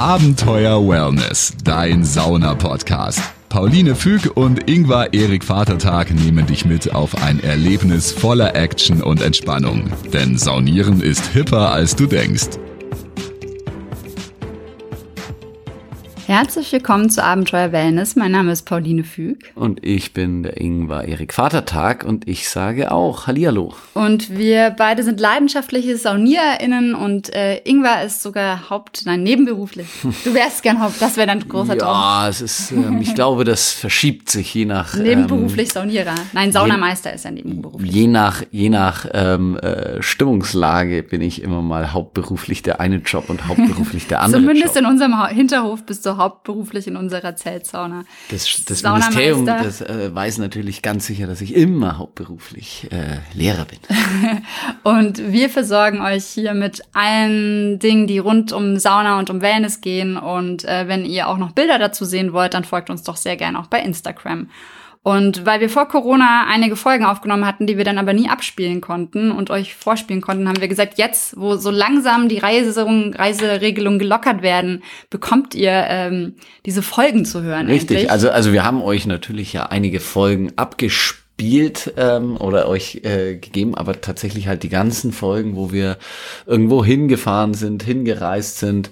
Abenteuer Wellness, dein Sauna-Podcast. Pauline Füg und Ingvar Erik Vatertag nehmen dich mit auf ein Erlebnis voller Action und Entspannung. Denn Saunieren ist hipper, als du denkst. Herzlich willkommen zu Abenteuer Wellness. Mein Name ist Pauline Füg. Und ich bin der Ingvar Erik Vatertag und ich sage auch Hallihallo. Und wir beide sind leidenschaftliche SaunierInnen und äh, Ingvar ist sogar Haupt, nein, nebenberuflich. Du wärst gern Haupt, das wäre dein großer Traum. Ja, es ist, ähm, ich glaube, das verschiebt sich je nach. Nebenberuflich Saunierer. Nein, Saunameister ist ja nebenberuflich. Je nach, je nach ähm, äh, Stimmungslage bin ich immer mal hauptberuflich der eine Job und hauptberuflich der andere Zumindest Job. in unserem Ha- Hinterhof bist du hauptberuflich in unserer Zeltsauna. Das, das. Ministerium das, äh, weiß natürlich ganz sicher, dass ich immer hauptberuflich äh, Lehrer bin. Und wir versorgen euch hier mit allen Dingen, die rund um Sauna und um Wellness gehen. Und äh, wenn ihr auch noch Bilder dazu sehen wollt, dann folgt uns doch sehr gerne auch bei Instagram. Und weil wir vor Corona einige Folgen aufgenommen hatten, die wir dann aber nie abspielen konnten und euch vorspielen konnten, haben wir gesagt, jetzt, wo so langsam die Reisung, Reiseregelungen gelockert werden, bekommt ihr ähm, diese Folgen zu hören. Richtig, endlich. also, also wir haben euch natürlich ja einige Folgen abgespielt ähm, oder euch äh, gegeben, aber tatsächlich halt die ganzen Folgen, wo wir irgendwo hingefahren sind, hingereist sind,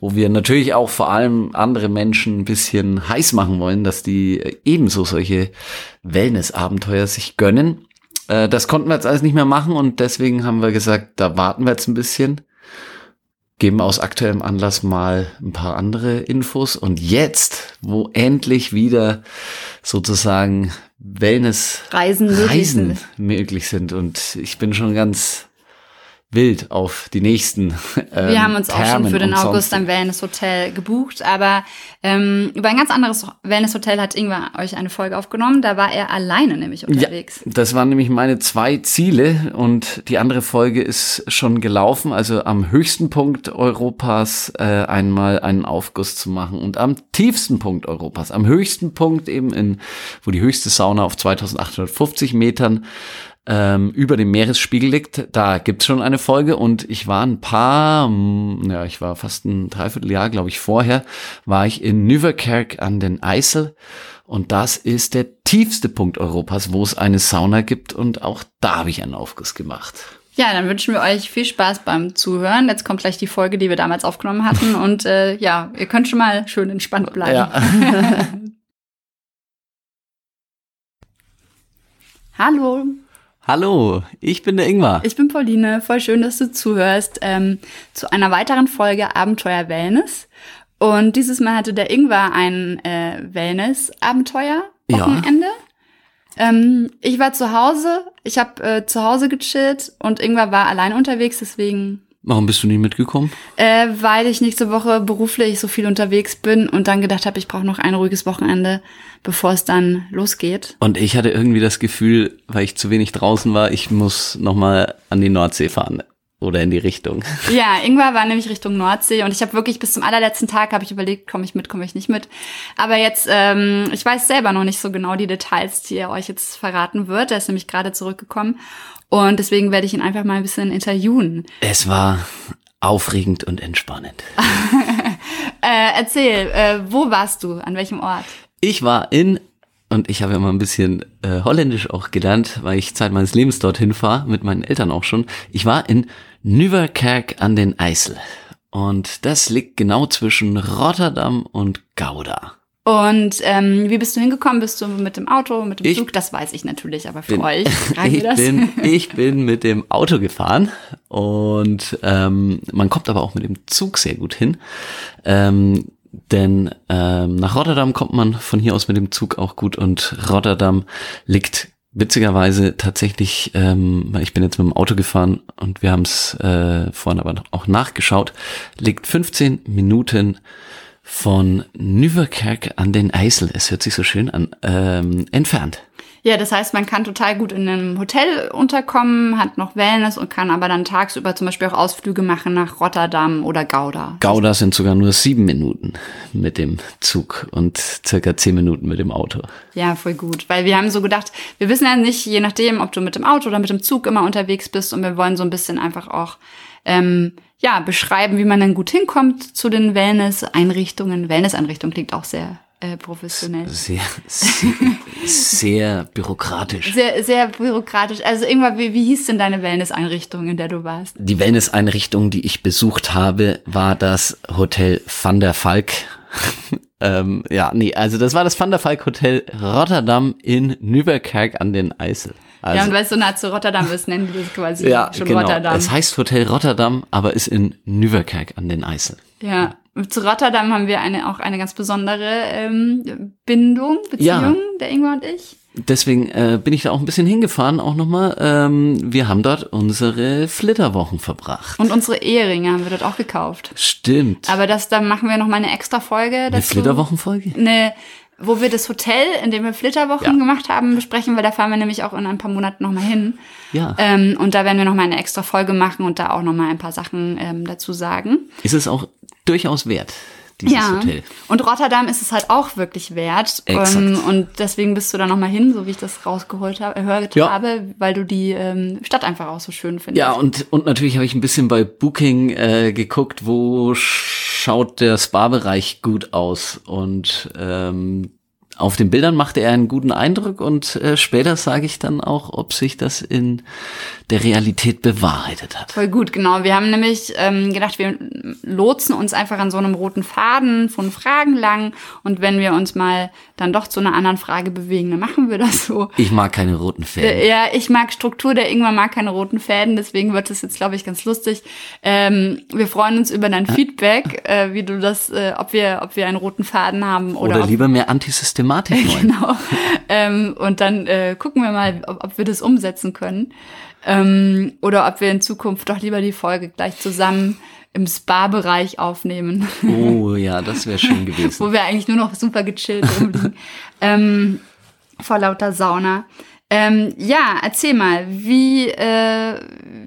wo wir natürlich auch vor allem andere Menschen ein bisschen heiß machen wollen, dass die äh, ebenso solche Wellness-Abenteuer sich gönnen. Äh, das konnten wir jetzt alles nicht mehr machen und deswegen haben wir gesagt, da warten wir jetzt ein bisschen geben aus aktuellem Anlass mal ein paar andere Infos. Und jetzt, wo endlich wieder sozusagen Wellness Reisen Reisen möglich sind. Und ich bin schon ganz wild auf die nächsten. Ähm, Wir haben uns auch schon für den August ein Wellness-Hotel gebucht, aber ähm, über ein ganz anderes Wellness-Hotel hat Ingwer euch eine Folge aufgenommen. Da war er alleine nämlich unterwegs. Ja, das waren nämlich meine zwei Ziele und die andere Folge ist schon gelaufen. Also am höchsten Punkt Europas äh, einmal einen Aufguss zu machen und am tiefsten Punkt Europas, am höchsten Punkt eben in, wo die höchste Sauna auf 2850 Metern ähm, über dem Meeresspiegel liegt. Da gibt's schon eine Folge und ich war ein paar, mm, ja, ich war fast ein Dreivierteljahr, glaube ich, vorher, war ich in Nieuwerkerk an den IJssel und das ist der tiefste Punkt Europas, wo es eine Sauna gibt und auch da habe ich einen Aufguss gemacht. Ja, dann wünschen wir euch viel Spaß beim Zuhören. Jetzt kommt gleich die Folge, die wir damals aufgenommen hatten. Und äh, ja, ihr könnt schon mal schön entspannt bleiben. Ja. Hallo, Hallo, ich bin der Ingmar. ich bin Pauline. Voll schön, dass du zuhörst ähm, zu einer weiteren Folge Abenteuer Wellness. Und dieses Mal hatte der Ingwer ein äh, Wellness-Abenteuer Ja. Wochenende. Ähm, ich war zu Hause, ich habe äh, zu Hause gechillt und Ingwer war allein unterwegs, deswegen Warum bist du nie mitgekommen? äh, weil ich nächste Woche beruflich so viel unterwegs bin und dann gedacht habe, ich brauche noch ein ruhiges Wochenende, bevor es dann losgeht. Und ich hatte irgendwie das Gefühl, weil ich zu wenig draußen war, ich muss noch mal an die Nordsee fahren oder in die Richtung. Ja, Ingwer war nämlich Richtung Nordsee und ich habe wirklich bis zum allerletzten Tag habe ich überlegt, komme ich mit, komme ich nicht mit. Aber jetzt, ähm, ich weiß selber noch nicht so genau die Details, die er euch jetzt verraten wird. Er ist nämlich gerade zurückgekommen und deswegen werde ich ihn einfach mal ein bisschen interviewen. Es war aufregend und entspannend. Äh, erzähl, äh, wo warst du? An welchem Ort? Ich war in, und ich habe ja mal ein bisschen äh, Holländisch auch gelernt, weil ich Zeit meines Lebens dorthin fahre, mit meinen Eltern auch schon. Ich war in Nieuwerkerk an den IJssel. Und das liegt genau zwischen Rotterdam und Gouda. Und ähm, wie bist du hingekommen? Bist du mit dem Auto, mit dem Ich Zug? Das weiß ich natürlich, aber für bin- euch Ich das. bin, ich bin mit dem Auto gefahren und ähm, man kommt aber auch mit dem Zug sehr gut hin. Ähm, denn ähm, nach Rotterdam kommt man von hier aus mit dem Zug auch gut und Rotterdam liegt witzigerweise tatsächlich, ähm, ich bin jetzt mit dem Auto gefahren und wir haben es äh, vorhin aber auch nachgeschaut, liegt 15 Minuten von Nieuwerkerk an den IJssel, es hört sich so schön an, ähm, entfernt. Ja, das heißt, man kann total gut in einem Hotel unterkommen, hat noch Wellness und kann aber dann tagsüber zum Beispiel auch Ausflüge machen nach Rotterdam oder Gouda. Gouda sind sogar nur sieben Minuten mit dem Zug und circa zehn Minuten mit dem Auto. Ja, voll gut. Weil wir haben so gedacht, wir wissen ja nicht, je nachdem, ob du mit dem Auto oder mit dem Zug immer unterwegs bist und wir wollen so ein bisschen einfach auch ähm, ja, beschreiben, wie man dann gut hinkommt zu den Wellness-Einrichtungen. Wellness-Einrichtung klingt auch sehr äh, professionell. Sehr, sehr, sehr bürokratisch. Sehr, sehr bürokratisch. Also irgendwann, wie, wie hieß denn deine Wellness-Einrichtung, in der du warst? Die Wellness-Einrichtung, die ich besucht habe, war das Hotel Van der Valk. ähm, ja, nee, also das war das Van der Valk Hotel Rotterdam in Nieuwerkerk an den Eisel. Also, ja, und weil es so nah zu Rotterdam ist, nennen die das quasi ja, schon genau. Rotterdam. Es heißt Hotel Rotterdam, aber ist in Nieuwerkerk an den Eisel. Ja, zu Rotterdam haben wir eine, auch eine ganz besondere ähm, Bindung, Beziehung, Ja. der Ingwer und ich. Deswegen äh, bin ich da auch ein bisschen hingefahren, auch nochmal. Ähm, wir haben dort unsere Flitterwochen verbracht. Und unsere Eheringe haben wir dort auch gekauft. Stimmt. Aber das, da machen wir noch mal eine extra Folge dazu. Eine Flitterwochenfolge? Eine, wo wir das Hotel, in dem wir Flitterwochen Ja. gemacht haben, besprechen, weil da fahren wir nämlich auch in ein paar Monaten noch mal hin. Ja. Ähm, und da werden wir noch mal eine extra Folge machen und da auch noch mal ein paar Sachen ähm, dazu sagen. Ist es auch durchaus wert, dieses ja. Hotel. Und Rotterdam ist es halt auch wirklich wert. Exakt. Ähm, und deswegen bist du da noch mal hin, so wie ich das rausgeholt habe, gehört Ja. habe, weil du die ähm, Stadt einfach auch so schön findest. Ja, und, und natürlich habe ich ein bisschen bei Booking äh, geguckt, wo schaut der Spa-Bereich gut aus. Und ähm, auf den Bildern machte er einen guten Eindruck und äh, später sage ich dann auch, ob sich das in der Realität bewahrheitet hat. Voll gut, genau. Wir haben nämlich ähm, gedacht, wir lotsen uns einfach an so einem roten Faden von Fragen lang. Und wenn wir uns mal dann doch zu einer anderen Frage bewegen, dann machen wir das so. Ich mag keine roten Fäden. Äh, Ja, ich mag Struktur, der Ingwer mag keine roten Fäden, deswegen wird das jetzt, glaube ich, ganz lustig. Ähm, wir freuen uns über dein Feedback, äh, wie du das, äh, ob wir, ob wir einen roten Faden haben oder, Oder lieber mehr Antisystematik wollen. genau. ähm, und dann äh, gucken wir mal, ob, ob wir das umsetzen können. Ähm, oder ob wir in Zukunft doch lieber die Folge gleich zusammen im Spa-Bereich aufnehmen, Oh ja, das wäre schön gewesen. wo wir eigentlich nur noch super gechillt rumliegen. ähm, vor lauter Sauna. Ähm, ja, erzähl mal, wie, äh,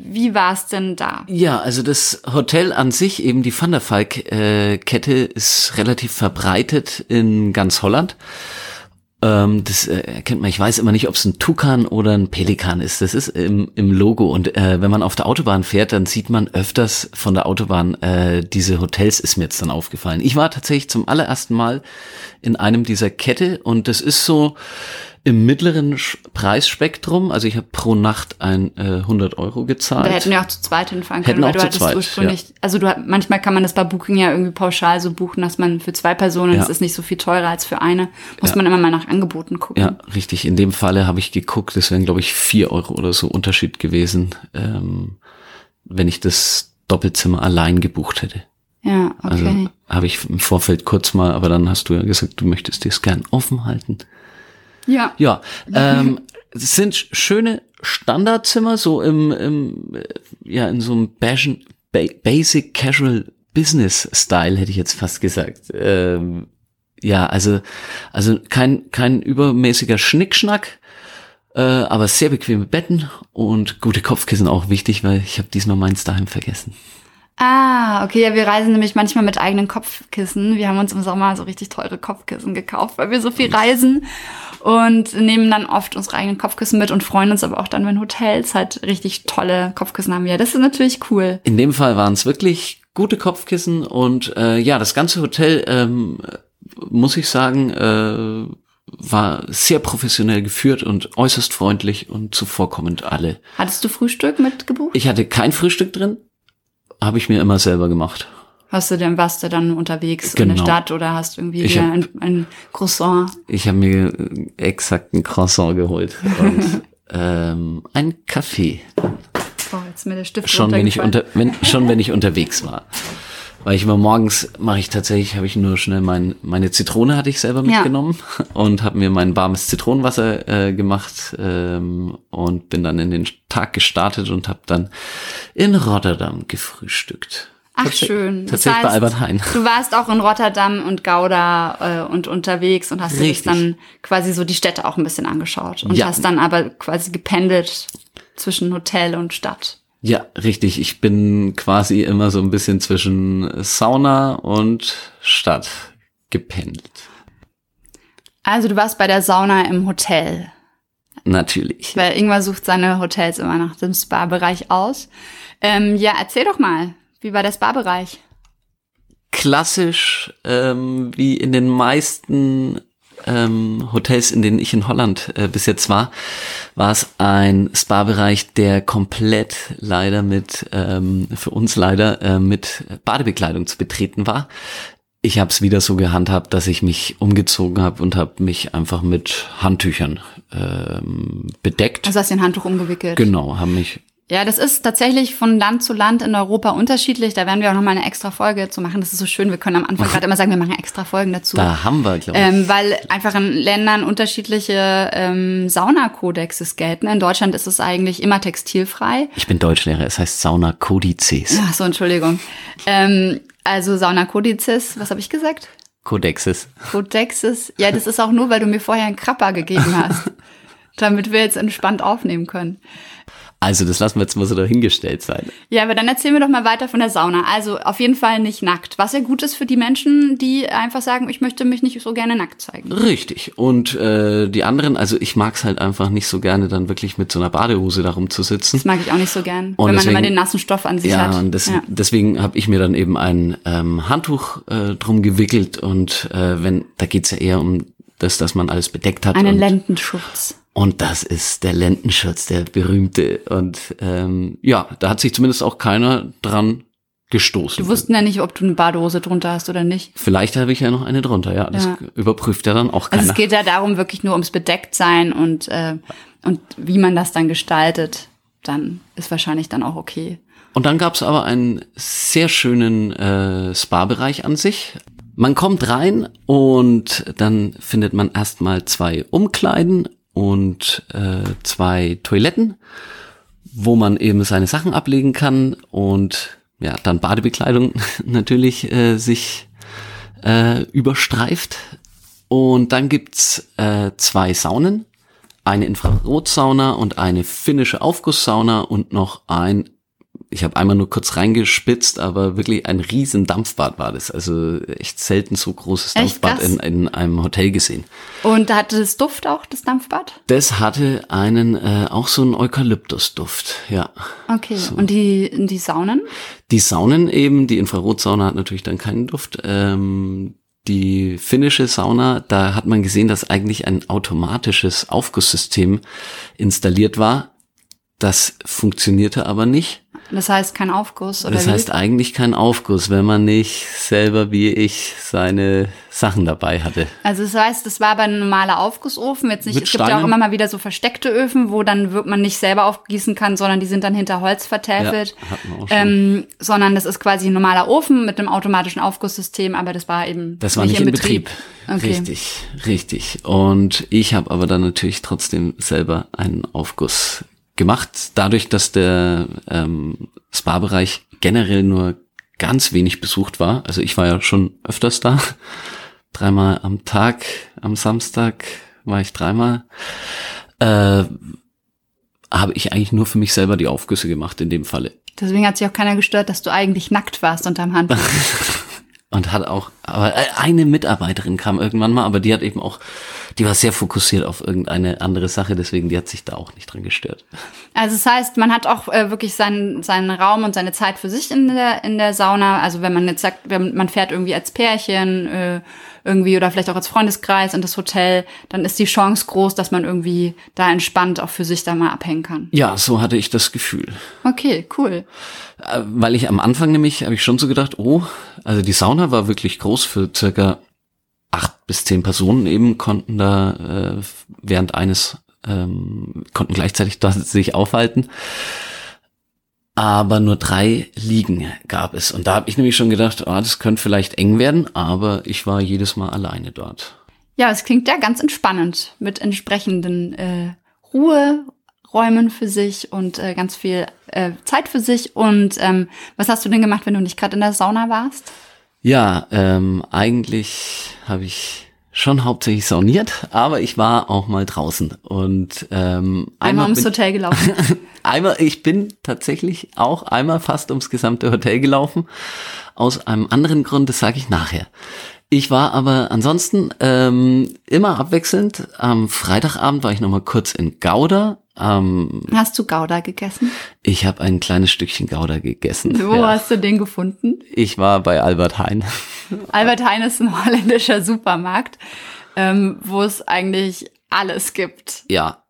wie war es denn da? Ja, also das Hotel an sich, eben die Van der Valk-Kette, ist relativ verbreitet in ganz Holland. Ähm, das äh, erkennt man, ich weiß immer nicht, ob es ein Tukan oder ein Pelikan ist. Das ist im, im Logo. Und äh, wenn man auf der Autobahn fährt, dann sieht man öfters von der Autobahn äh, diese Hotels, ist mir jetzt dann aufgefallen. Ich war tatsächlich zum allerersten Mal in einem dieser Kette und das ist so im mittleren Preisspektrum. Also ich habe pro Nacht ein äh, 100 Euro gezahlt. Da hätten wir auch zu zweit hinfahren Hätten können, weil auch du zu hattest zweit, ursprünglich, also du hat- manchmal kann man das bei Booking ja irgendwie pauschal so buchen, dass man für zwei Personen, Ja. das ist nicht so viel teurer als für eine, muss Ja. man immer mal nach Angeboten gucken. Ja, richtig. In dem Falle habe ich geguckt, das wären, glaube ich, vier Euro oder so Unterschied gewesen, ähm, wenn ich das Doppelzimmer allein gebucht hätte. Ja, Also okay. habe ich im Vorfeld kurz mal, aber dann hast du ja gesagt, du möchtest es gern offen halten. Ja. Ja, ähm, es sind sch- schöne Standardzimmer, so im, im äh, ja, in so einem Basic, Basic Casual Business Style, hätte ich jetzt fast gesagt. Ähm, ja, also, also kein, kein übermäßiger Schnickschnack, äh, aber sehr bequeme Betten und gute Kopfkissen auch wichtig, weil ich habe diesmal meins daheim vergessen. Ah, okay, ja, wir reisen nämlich manchmal mit eigenen Kopfkissen. Wir haben uns im Sommer so richtig teure Kopfkissen gekauft, weil wir so viel reisen und nehmen dann oft unsere eigenen Kopfkissen mit und freuen uns aber auch dann, wenn Hotels halt richtig tolle Kopfkissen haben. Ja, das ist natürlich cool. In dem Fall waren es wirklich gute Kopfkissen und äh, ja, das ganze Hotel, ähm, muss ich sagen, äh, war sehr professionell geführt und äußerst freundlich und zuvorkommend alle. Hattest du Frühstück mitgebucht? Ich hatte kein Frühstück drin, habe ich mir immer selber gemacht. Hast du denn, warst du dann unterwegs in der Genau. Stadt oder hast irgendwie Ich hab- ein, ein Croissant? Ich habe mir äh, exakt ein Croissant geholt und ähm, ein Kaffee. Oh, jetzt mir der Stift schon wenn ich unter wenn schon wenn ich unterwegs war weil ich immer morgens mache ich tatsächlich habe ich nur schnell mein meine Zitrone hatte ich selber Ja. mitgenommen und habe mir mein warmes Zitronenwasser äh, gemacht ähm, und bin dann in den Tag gestartet und habe dann in Rotterdam gefrühstückt Ach Tatsächlich- schön. Das Tatsächlich bei heißt, Albert Heijn. Du warst auch in Rotterdam und Gouda äh, und unterwegs und hast Richtig. das dann quasi so die Städte auch ein bisschen angeschaut und Ja. hast dann aber quasi gependelt zwischen Hotel und Stadt. Ja, richtig. Ich bin quasi immer so ein bisschen zwischen Sauna und Stadt gependelt. Also du warst bei der Sauna im Hotel, Natürlich. weil Ingwer sucht seine Hotels immer nach dem Spa-Bereich aus. Ähm, ja, erzähl doch mal, wie war der Spa-Bereich? Klassisch, ähm, wie in den meisten ähm, Hotels, in denen ich in Holland äh, bis jetzt war, war es ein Spa-Bereich, der komplett leider mit, ähm, für uns leider, äh, mit Badebekleidung zu betreten war. Ich habe es wieder so gehandhabt, dass ich mich umgezogen habe und habe mich einfach mit Handtüchern ähm, bedeckt. Also hast du ein Handtuch umgewickelt? genau, haben mich Ja, das ist tatsächlich von Land zu Land in Europa unterschiedlich. Da werden wir auch noch mal eine extra Folge zu machen. Das ist so schön. Wir können am Anfang gerade immer sagen, wir machen extra Folgen dazu. Da haben wir, glaube ich. Ähm, weil einfach in Ländern unterschiedliche ähm, Saunakodexes gelten. In Deutschland ist es eigentlich immer textilfrei. ich bin Deutschlehrer, es heißt Sauna Kodizes. Ach so, Entschuldigung. Ähm, also Saunakodizes, was habe ich gesagt? Kodexes. Kodexes. Ja, das ist auch nur, weil du mir vorher einen Krapper gegeben hast. damit wir jetzt entspannt aufnehmen können. Also, das lassen wir jetzt mal so dahingestellt sein. Ja, aber dann erzählen wir doch mal weiter von der Sauna. Also auf jeden Fall nicht nackt. Was ja gut ist für die Menschen, die einfach sagen, ich möchte mich nicht so gerne nackt zeigen. Richtig. Und äh, die anderen, also ich mag's halt einfach nicht so gerne, dann wirklich mit so einer Badehose darum zu sitzen. Das mag ich auch nicht so gern, Und wenn man deswegen- immer den nassen Stoff an sich Ja, hat. und das, ja. deswegen habe ich mir dann eben ein ähm, Handtuch äh, drum gewickelt und äh, wenn, da geht's ja eher um das, dass man alles bedeckt hat. Einen Lendenschutz. Und das ist der Lendenschutz, der berühmte. Und ähm, ja, da hat sich zumindest auch keiner dran gestoßen. Du wussten ja nicht, ob du eine Badehose drunter hast oder nicht. Vielleicht habe ich ja noch eine drunter, ja. Das Ja. überprüft ja dann auch Also keiner. es geht ja darum wirklich nur ums Bedecktsein und, äh, und wie man das dann gestaltet. Dann ist wahrscheinlich dann auch okay. Und dann gab's aber einen sehr schönen äh, Spa-Bereich an sich. Man kommt rein und dann findet man erstmal zwei Umkleiden und äh, zwei Toiletten, wo man eben seine Sachen ablegen kann und ja, dann Badebekleidung natürlich äh, sich äh, überstreift. Und dann gibt's äh, zwei Saunen, eine Infrarotsauna und eine finnische Aufgusssauna und noch ein ich habe einmal nur kurz reingespitzt, aber wirklich ein riesen Dampfbad war das. Also echt selten so großes Dampfbad in, in einem Hotel gesehen. Und da hatte das Duft auch, das Dampfbad? Das hatte einen äh, auch so einen Eukalyptusduft, ja. Okay. Und die, die Saunen? Die Saunen eben, die Infrarotsauna hat natürlich dann keinen Duft. Ähm, die finnische Sauna, da hat man gesehen, dass eigentlich ein automatisches Aufgusssystem installiert war. Das funktionierte aber nicht. Das heißt kein Aufguss oder Das wie? heißt eigentlich kein Aufguss, wenn man nicht selber wie ich seine Sachen dabei hatte. Also das heißt, das war aber ein normaler Aufgussofen. Jetzt nicht, Mit es gibt ja auch immer mal wieder so versteckte Öfen, wo dann wird man nicht selber aufgießen kann, sondern die sind dann hinter Holz vertäfelt. Ja, hatten wir auch schon. ähm, sondern das ist quasi ein normaler Ofen mit einem automatischen Aufgusssystem, aber das war eben Das war nicht, in Betrieb. Okay. Richtig, richtig. Und ich habe aber dann natürlich trotzdem selber einen Aufguss gemacht. Dadurch, dass der ähm, Spa-Bereich generell nur ganz wenig besucht war. Also ich war ja schon öfters da. Dreimal am Tag, am Samstag war ich dreimal. Äh, habe ich eigentlich nur für mich selber die Aufgüsse gemacht in dem Falle. Deswegen hat sich auch keiner gestört, dass du eigentlich nackt warst unterm Handtuch. Und hat auch, aber äh, eine Mitarbeiterin kam irgendwann mal, aber die hat eben auch, die war sehr fokussiert auf irgendeine andere Sache, deswegen die hat sich da auch nicht dran gestört. Also das heißt, man hat auch äh, wirklich seinen, seinen Raum und seine Zeit für sich in der, in der Sauna. Also wenn man jetzt sagt, wenn man fährt irgendwie als Pärchen äh, irgendwie oder vielleicht auch als Freundeskreis in das Hotel, dann ist die Chance groß, dass man irgendwie da entspannt auch für sich da mal abhängen kann. Ja, so hatte ich das Gefühl. Okay, cool. Äh, Weil ich am Anfang nämlich, habe ich schon so gedacht, oh, also die Sauna war wirklich groß für circa acht bis zehn Personen eben, konnten da äh, während eines, ähm, konnten gleichzeitig da sich aufhalten. Aber nur drei Liegen gab es. Und da habe ich nämlich schon gedacht, ah, das könnte vielleicht eng werden, aber ich war jedes Mal alleine dort. Ja, es klingt ja ganz entspannend mit entsprechenden äh, Ruhe, Räumen für sich und äh, ganz viel äh, Zeit für sich. Und ähm, was hast du denn gemacht, wenn du nicht gerade in der Sauna warst? Ja, ähm, eigentlich habe ich schon hauptsächlich sauniert, aber ich war auch mal draußen und ähm, einmal, einmal ums Hotel gelaufen. einmal, ich bin tatsächlich auch einmal fast ums gesamte Hotel gelaufen. Aus einem anderen Grund, das sage ich nachher. Ich war aber ansonsten ähm, immer abwechselnd. Am Freitagabend war ich noch mal kurz in Gouda. Ähm, hast du Gouda gegessen? Ich habe ein kleines Stückchen Gouda gegessen. Wo ja. hast du den gefunden? Ich war bei Albert Heijn. Albert Heijn ist ein holländischer Supermarkt, ähm, wo es eigentlich alles gibt. Ja,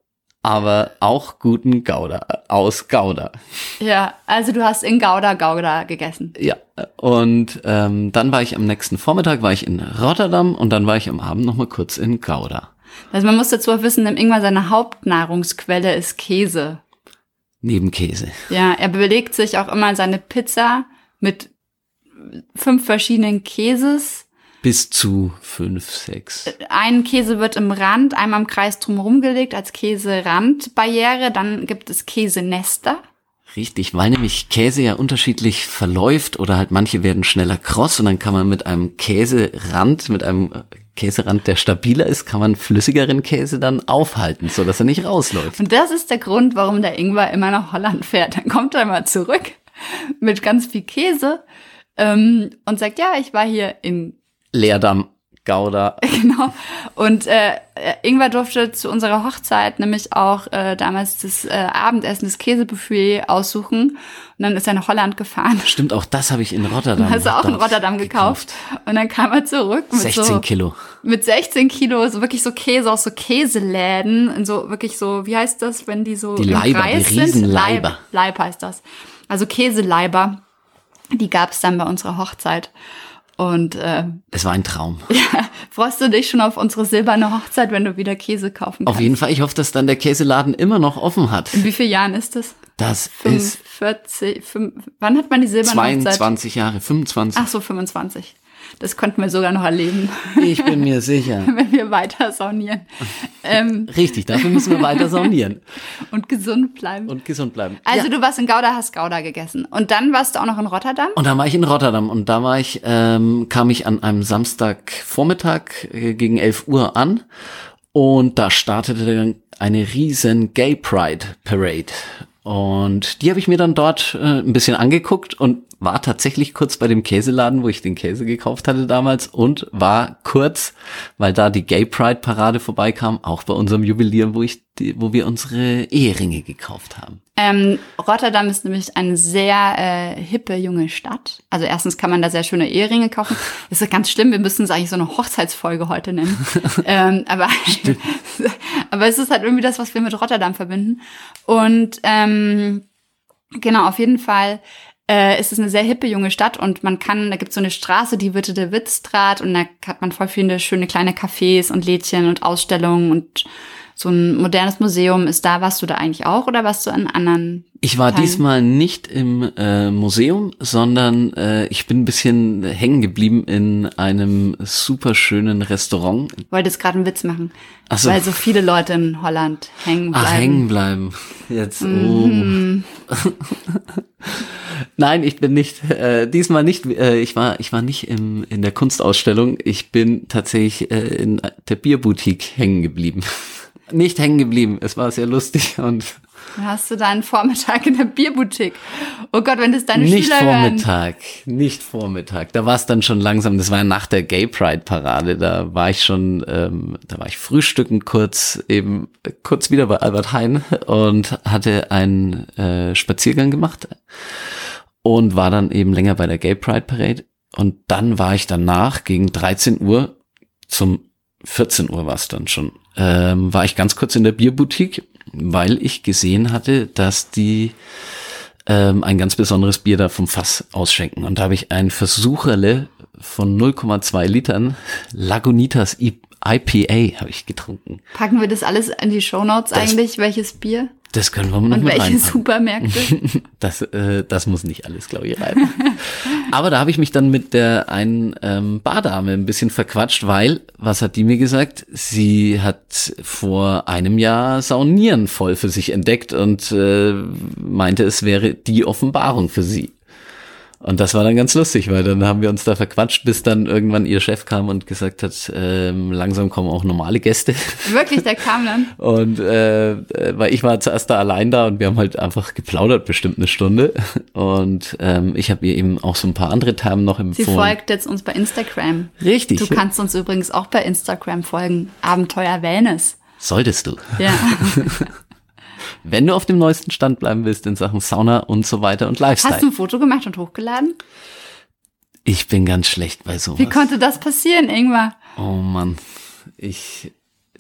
aber auch guten Gouda aus Gouda. Ja, also du hast in Gouda Gouda gegessen. Ja, und ähm, dann war ich am nächsten Vormittag war ich in Rotterdam und dann war ich am Abend noch mal kurz in Gouda. Also man muss dazu auch wissen, Ingwer seine Hauptnahrungsquelle ist Käse. Neben Käse. Ja, er belegt sich auch immer seine Pizza mit fünf verschiedenen Käses bis zu fünf, sechs. Ein Käse wird im Rand, einmal im Kreis drumherum gelegt als Käserandbarriere. Dann gibt es Käsenester. Richtig, weil nämlich Käse ja unterschiedlich verläuft oder halt manche werden schneller kross und dann kann man mit einem Käserand, mit einem Käserand, der stabiler ist, kann man flüssigeren Käse dann aufhalten, so dass er nicht rausläuft. Und das ist der Grund, warum der Ingwer immer nach Holland fährt. Dann kommt er mal zurück mit ganz viel Käse ähm, und sagt, ja, ich war hier in Leerdamm. Gouda. Genau. Und äh, Ingwer durfte zu unserer Hochzeit nämlich auch äh, damals das äh, Abendessen, das Käsebuffet aussuchen. Und dann ist er nach Holland gefahren. Stimmt, auch das habe ich in Rotterdam. Hast du auch in Rotterdam gekauft. gekauft. Und dann kam er zurück mit 16 so, Kilo. Mit 16 Kilo, so wirklich so Käse aus so Käseläden. In so wirklich so, wie heißt das, wenn die so die Leiber, Kreis die Riesenleiber. Leib, Leib heißt das. Also Käseleiber. Die gab es dann bei unserer Hochzeit. Und äh, es war ein Traum. Ja, freust du dich schon auf unsere silberne Hochzeit, wenn du wieder Käse kaufen kannst? Auf jeden Fall. Ich hoffe, dass dann der Käseladen immer noch offen hat. In wie vielen Jahren ist das? Das 45, ist 5, wann hat man die silberne 22 Hochzeit? 22 Jahre, 25. Ach so, 25. Das könnten wir sogar noch erleben. Ich bin mir sicher. Wenn wir weiter saunieren. Ähm, Richtig, dafür müssen wir weiter saunieren. Und gesund bleiben. Und gesund bleiben. Also ja. du warst in Gouda, hast Gouda gegessen. Und dann warst du auch noch in Rotterdam? Und dann war ich in Rotterdam. Und da war ich, ähm, kam ich an einem Samstagvormittag äh, gegen 11 Uhr an. Und da startete dann eine riesen Gay Pride Parade. Und die habe ich mir dann dort äh, ein bisschen angeguckt und war tatsächlich kurz bei dem Käseladen, wo ich den Käse gekauft hatte damals und war kurz, weil da die Gay Pride Parade vorbeikam, auch bei unserem Jubiläum, wo ich, die, wo wir unsere Eheringe gekauft haben. Ähm, Rotterdam ist nämlich eine sehr äh, hippe junge Stadt. Also erstens kann man da sehr schöne Eheringe kaufen. Das ist ganz schlimm. Wir müssen es eigentlich so eine Hochzeitsfolge heute nennen. ähm, aber aber es ist halt irgendwie das, was wir mit Rotterdam verbinden. Und ähm, genau auf jeden Fall äh, ist es eine sehr hippe junge Stadt und man kann, da gibt es so eine Straße, die Witte der Witzstraat und da hat man voll viele schöne kleine Cafés und Lädchen und Ausstellungen und so ein modernes Museum ist da. Warst du da eigentlich auch oder warst du an anderen? Ich war Teilen? diesmal nicht im äh, Museum, sondern äh, ich bin ein bisschen hängen geblieben in einem super schönen Restaurant. Wolltest gerade einen Witz machen, Ach so. weil so viele Leute in Holland hängen bleiben. Ach, hängen bleiben. Jetzt. Mhm. Oh. Nein, ich bin nicht, äh, diesmal nicht, äh, ich war, ich war nicht im, in der Kunstausstellung, ich bin tatsächlich äh, in der Bierboutique hängen geblieben. Nicht hängen geblieben, es war sehr lustig und Hast du deinen Vormittag in der Bierboutique? Oh Gott, wenn das deine nicht Schüler Vormittag, hören. Nicht Vormittag. Da war es dann schon langsam. Das war ja nach der Gay Pride Parade. Da war ich schon, ähm, da war ich frühstücken kurz eben kurz wieder bei Albert Hein und hatte einen äh, Spaziergang gemacht und war dann eben länger bei der Gay Pride Parade. Und dann war ich danach gegen 13 Uhr zum 14 Uhr war es dann schon, ähm, war ich ganz kurz in der Bierboutique, weil ich gesehen hatte, dass die ähm, ein ganz besonderes Bier da vom Fass ausschenken. Und da habe ich ein Versucherle von 0,2 Litern Lagunitas IPA habe ich getrunken. Packen wir das alles in die Shownotes eigentlich, welches Bier? Das können wir noch Und mit welche reinpacken. Supermärkte? Das, äh, das muss nicht alles, glaube ich, rein. Aber da habe ich mich dann mit der einen ähm, Bardame ein bisschen verquatscht, weil, was hat die mir gesagt? Sie hat vor einem Jahr Saunieren voll für sich entdeckt und äh, meinte, es wäre die Offenbarung für sie. Und das war dann ganz lustig, weil dann haben wir uns da verquatscht, bis dann irgendwann ihr Chef kam und gesagt hat, ähm, langsam kommen auch normale Gäste. Wirklich, der kam dann. Und äh, äh, weil ich war zuerst da allein da und wir haben halt einfach geplaudert, bestimmt eine Stunde. Und ähm, ich habe ihr eben auch so ein paar andere Themen noch Sie empfohlen. folgt jetzt uns bei Instagram. Richtig. Du kannst uns übrigens auch bei Instagram folgen. Abenteuer Wellness. Solltest du. Ja. Wenn du auf dem neuesten Stand bleiben willst in Sachen Sauna und so weiter und Lifestyle. Hast du ein Foto gemacht und hochgeladen? ich bin ganz schlecht bei sowas. Wie konnte das passieren, Ingmar? oh Mann. Ich.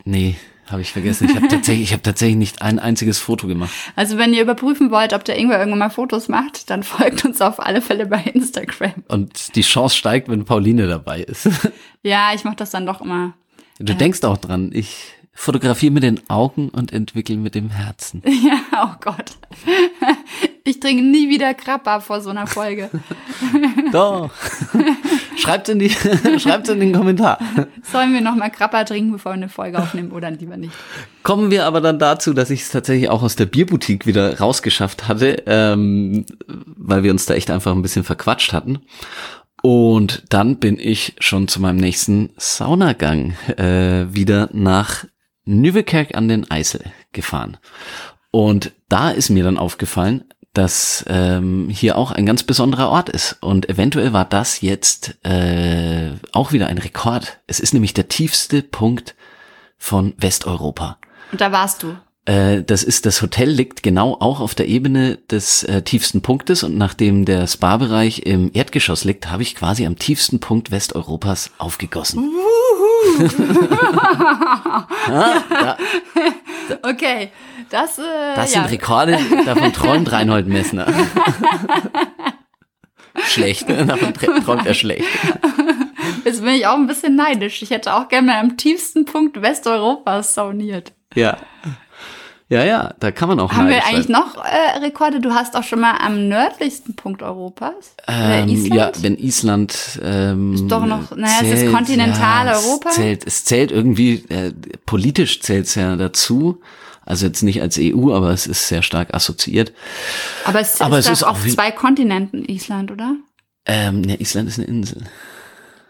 Nee, habe ich vergessen. Ich habe tatsächlich, ich habe tatsächlich nicht ein einziges Foto gemacht. Also wenn ihr überprüfen wollt, ob der Ingwer irgendwann mal Fotos macht, dann folgt uns auf alle Fälle bei Instagram. Und die Chance steigt, wenn Pauline dabei ist. Ja, ich mache das dann doch immer. Du denkst auch dran, ich fotografiere mit den Augen und entwickle mit dem Herzen. Ja, oh Gott. Ich trinke nie wieder Krappa vor so einer Folge. Doch. Schreibt's in die, schreibt's in den Kommentar. Sollen wir noch mal Krappa trinken, bevor wir eine Folge aufnehmen oder lieber nicht? Kommen wir aber dann dazu, dass ich es tatsächlich auch aus der Bierboutique wieder rausgeschafft hatte, ähm, weil wir uns da echt einfach ein bisschen verquatscht hatten. Und dann bin ich schon zu meinem nächsten Saunagang äh, wieder nach Nüvekerk an den Eisel gefahren. Und da ist mir dann aufgefallen, dass ähm, hier auch ein ganz besonderer Ort ist. Und eventuell war das jetzt äh, auch wieder ein Rekord. Es ist nämlich der tiefste Punkt von Westeuropa. Und da warst du. Äh, das ist, das Hotel liegt genau auch auf der Ebene des äh, tiefsten Punktes und nachdem der Spa-Bereich im Erdgeschoss liegt, habe ich quasi am tiefsten Punkt Westeuropas aufgegossen. Ja, da, Okay, das, äh, das ja. sind Rekorde, davon träumt Reinhold Messner. schlecht, ne? davon trä- träumt er schlecht. Jetzt bin ich auch ein bisschen neidisch. Ich hätte auch gerne mal am tiefsten Punkt Westeuropas sauniert. Ja. Ja, ja, da kann man auch Haben wir eigentlich sein. noch äh, Rekorde? Du hast auch schon mal am nördlichsten Punkt Europas. Ähm, äh, Island? Ja, wenn Island ähm, Ist doch noch- naja, es ist Kontinentaleuropa. Es zählt, es zählt irgendwie, äh, politisch zählt es ja dazu. Also jetzt nicht als EU, aber es ist sehr stark assoziiert. Aber es Aber ist es ist auf zwei Kontinenten Island, oder? Ähm, ja, Island ist eine Insel.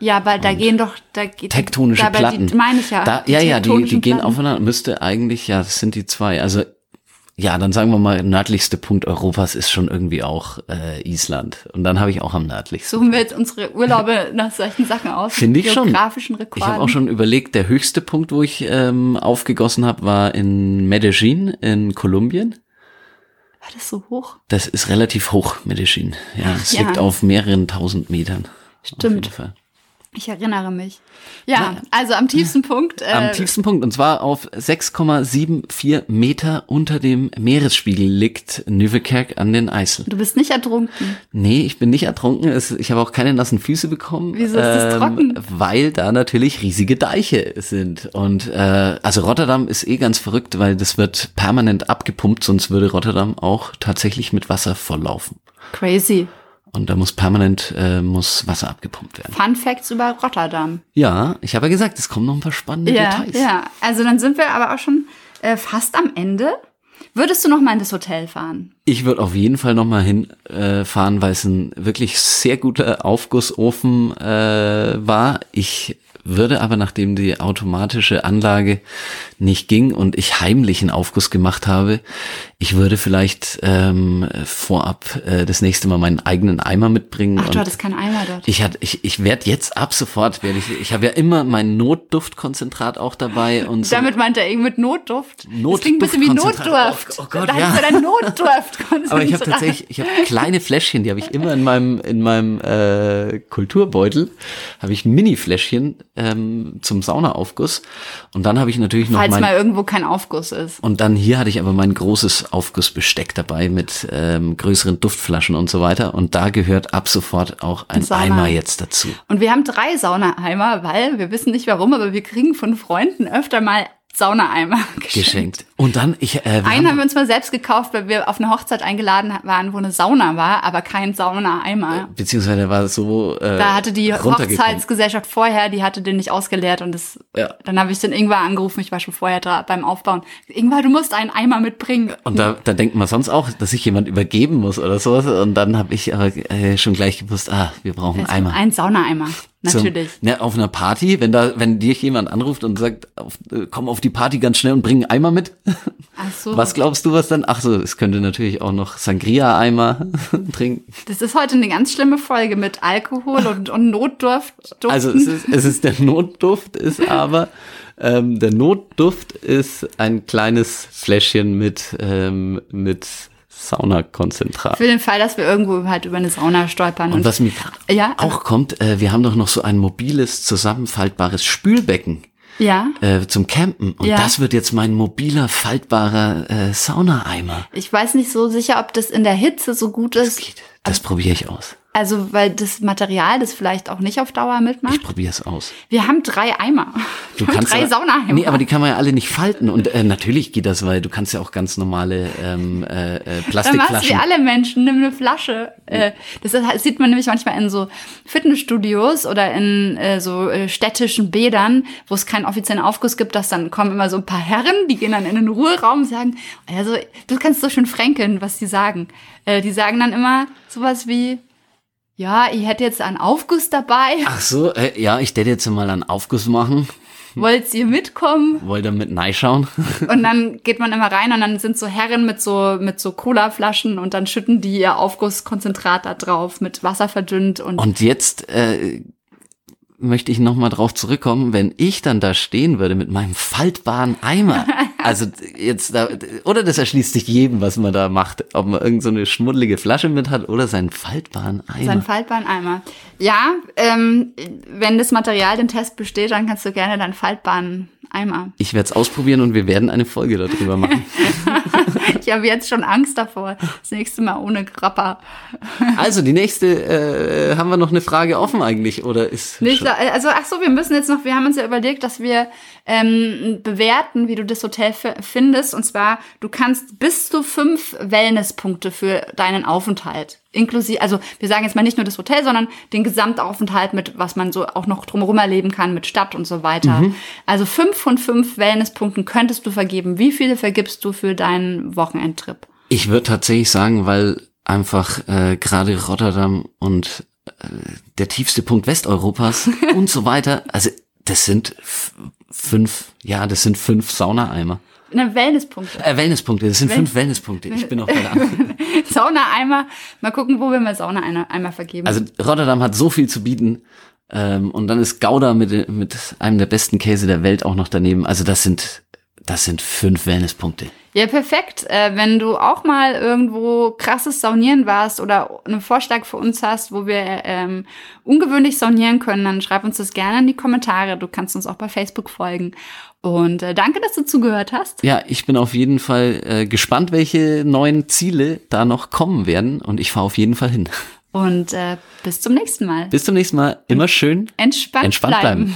Ja, weil da gehen doch da geht Tektonische dabei Platten. Die, meine ich ja. Da, ja, ja, die, die gehen Platten. aufeinander. Müsste eigentlich, ja, das sind die zwei. Also ja, dann sagen wir mal, nördlichste Punkt Europas ist schon irgendwie auch äh, Island. Und dann habe ich auch am nördlichsten. Suchen wir jetzt unsere Urlaube nach solchen Sachen aus? Finde ich schon. Geografischen Ich Rekorden. habe auch schon überlegt, der höchste Punkt, wo ich ähm, aufgegossen habe, war in Medellin in Kolumbien. War das so hoch? Das ist relativ hoch, Medellin. Ja, es ja. liegt auf mehreren tausend Metern. Auf Stimmt. jeden Fall. Ich erinnere mich. Ja, also am tiefsten Punkt. Äh, Am tiefsten Punkt, und zwar auf 6,74 Meter unter dem Meeresspiegel liegt Nüvekerk an den Eisel. Du bist nicht ertrunken. Nee, ich bin nicht ertrunken. Ich habe auch keine nassen Füße bekommen. Wieso ist das trocken? Weil da natürlich riesige Deiche sind. Und äh, also Rotterdam ist eh ganz verrückt, weil das wird permanent abgepumpt, sonst würde Rotterdam auch tatsächlich mit Wasser volllaufen. Crazy. Und da muss permanent äh, muss Wasser abgepumpt werden. Fun Facts über Rotterdam. Ja, ich habe ja gesagt, es kommen noch ein paar spannende Ja, Details. ja. Also dann sind wir aber auch schon äh, fast am Ende. Würdest du noch mal in das Hotel fahren? Ich würde auf jeden Fall nochmal hinfahren, äh, weil es ein wirklich sehr guter Aufgussofen äh, war. Ich würde aber, nachdem die automatische Anlage nicht ging und ich heimlich einen Aufguss gemacht habe, ich würde vielleicht ähm, vorab äh, das nächste Mal meinen eigenen Eimer mitbringen. Ach, du hattest keinen Eimer dort. ich hatte, ich, ich werde jetzt ab sofort, werde ich, ich habe ja immer mein Notduftkonzentrat auch dabei und so. Damit meint er irgendwie mit Notduft. Not- das klingt ein bisschen wie. Notdurft. Oh, oh Gott, da ja. hast du dein Notdurft Aber ich habe tatsächlich, ich habe kleine Fläschchen, die habe ich immer in meinem in meinem äh, Kulturbeutel, habe ich Mini-Fläschchen ähm, zum Saunaaufguss und dann habe ich natürlich noch Falls mein mal irgendwo kein Aufguss ist. und dann hier hatte ich aber mein großes Aufgussbesteck dabei mit ähm, größeren Duftflaschen und so weiter und da gehört ab sofort auch ein Sauna. Eimer jetzt dazu. Und wir haben drei Saunaeimer, weil wir wissen nicht warum, aber wir kriegen von Freunden öfter mal Saunaeimer geschenkt. geschenkt. Und dann, ich, äh, Einen haben wir uns mal selbst gekauft, weil wir auf eine Hochzeit eingeladen waren, wo eine Sauna war, aber kein Saunaeimer. beziehungsweise der war so äh, Da hatte die. Hochzeitsgesellschaft vorher, die hatte den nicht ausgeleert und das, Ja. dann habe ich den Ingwer angerufen, ich war schon vorher da beim Aufbauen. Ingwer, du musst einen Eimer mitbringen. Und da, da denkt man sonst auch, dass sich jemand übergeben muss oder sowas. Und dann habe ich aber äh, schon gleich gewusst, ah, wir brauchen einen Eimer. Ein Saunaeimer, Zum- natürlich. ne, auf einer Party, wenn da, wenn dir jemand anruft und sagt, auf, äh, komm auf die Party ganz schnell und bring einen Eimer mit. Ach so. Was glaubst du, was dann? Ach so, es könnte natürlich auch noch Sangria-Eimer trinken. Das ist heute eine ganz schlimme Folge mit Alkohol und, und Notduft. Duften. Also es ist, es ist der Notduft, ist aber ähm, der Notduft ist ein kleines Fläschchen mit ähm, mit Saunakonzentrat. Für den Fall, dass wir irgendwo halt über eine Sauna stolpern. Und was mir Ja, auch kommt, äh, wir haben doch noch so ein mobiles, zusammenfaltbares Spülbecken ja, äh, zum Campen. Und Ja. das wird jetzt mein mobiler, faltbarer äh, Saunaeimer. ich weiß nicht so sicher, ob das in der Hitze so gut ist. Das probiere ich aus. Also, weil das Material das vielleicht auch nicht auf Dauer mitmacht. Ich probiere es aus. Wir haben drei Eimer. Du Wir haben kannst drei Saunaeimer. Nee, aber die kann man ja alle nicht falten. Und äh, natürlich geht das, weil du kannst ja auch ganz normale ähm, äh, äh, Dann machst du Plastikflaschen. wie alle Menschen, nimm eine Flasche. Äh, das ist, das sieht man nämlich manchmal in so Fitnessstudios oder in äh, so äh, städtischen Bädern, wo es keinen offiziellen Aufguss gibt, dass dann kommen immer so ein paar Herren, die gehen dann in den Ruheraum und sagen, also du kannst so schön fränkeln, was die sagen. Äh, die sagen dann immer sowas wie, ja, ich hätte jetzt einen Aufguss dabei, Ach so, äh, ja, ich werde jetzt mal einen Aufguss machen. wollt ihr mitkommen? Wollt ihr mit schauen? Und dann geht man immer rein und dann sind so Herren mit so, mit so Cola-Flaschen und dann schütten die ihr Aufgusskonzentrat da drauf, mit Wasser verdünnt und, Und jetzt äh, möchte ich noch mal drauf zurückkommen, wenn ich dann da stehen würde mit meinem faltbaren Eimer. Also jetzt da, oder das erschließt sich jedem, was man da macht, ob man irgend so eine schmuddelige Flasche mit hat oder seinen faltbaren Eimer. sein faltbaren Eimer. Ja, ähm, wenn das Material den Test besteht, dann kannst du gerne deinen faltbaren Eimer. ich werde es ausprobieren und wir werden eine Folge darüber machen. Ich habe jetzt schon Angst davor. Das nächste Mal ohne Grappa. Also die nächste, äh, haben wir noch eine Frage offen eigentlich oder ist Nicht, also ach so, wir müssen jetzt noch, wir haben uns ja überlegt, dass wir ähm, bewerten, wie du das Hotel findest. Und zwar, du kannst bis zu fünf Wellnesspunkte für deinen Aufenthalt. Inklusive, also wir sagen jetzt mal nicht nur das Hotel, sondern den Gesamtaufenthalt mit, was man so auch noch drumherum erleben kann, mit Stadt und so weiter. Also fünf von fünf Wellnesspunkten könntest du vergeben. Wie viele vergibst du für deinen Wochenendtrip? Ich würde tatsächlich sagen, weil einfach äh, gerade Rotterdam und äh, der tiefste Punkt Westeuropas und so weiter, also das sind fünf, ja, das sind fünf Saunaeimer. Ne, Wellnesspunkte. Äh, Wellnesspunkte, das sind Wel- fünf Wellnesspunkte. Ich bin auch Antwort. Saunaeimer. Mal gucken, wo wir mal Saunaeimer vergeben. Also Rotterdam hat so viel zu bieten. Ähm, und dann ist Gouda mit, mit einem der besten Käse der Welt auch noch daneben. Also das sind, das sind fünf Wellnesspunkte. Ja, perfekt. Äh, wenn du auch mal irgendwo krasses Saunieren warst oder einen Vorschlag für uns hast, wo wir ähm, ungewöhnlich saunieren können, dann schreib uns das gerne in die Kommentare. Du kannst uns auch bei Facebook folgen. Und äh, danke, dass du zugehört hast. Ja, ich bin auf jeden Fall äh, gespannt, welche neuen Ziele da noch kommen werden. Und ich fahre auf jeden Fall hin. Und äh, bis zum nächsten Mal. Bis zum nächsten Mal. Immer schön Entspannt, entspannt bleiben. bleiben.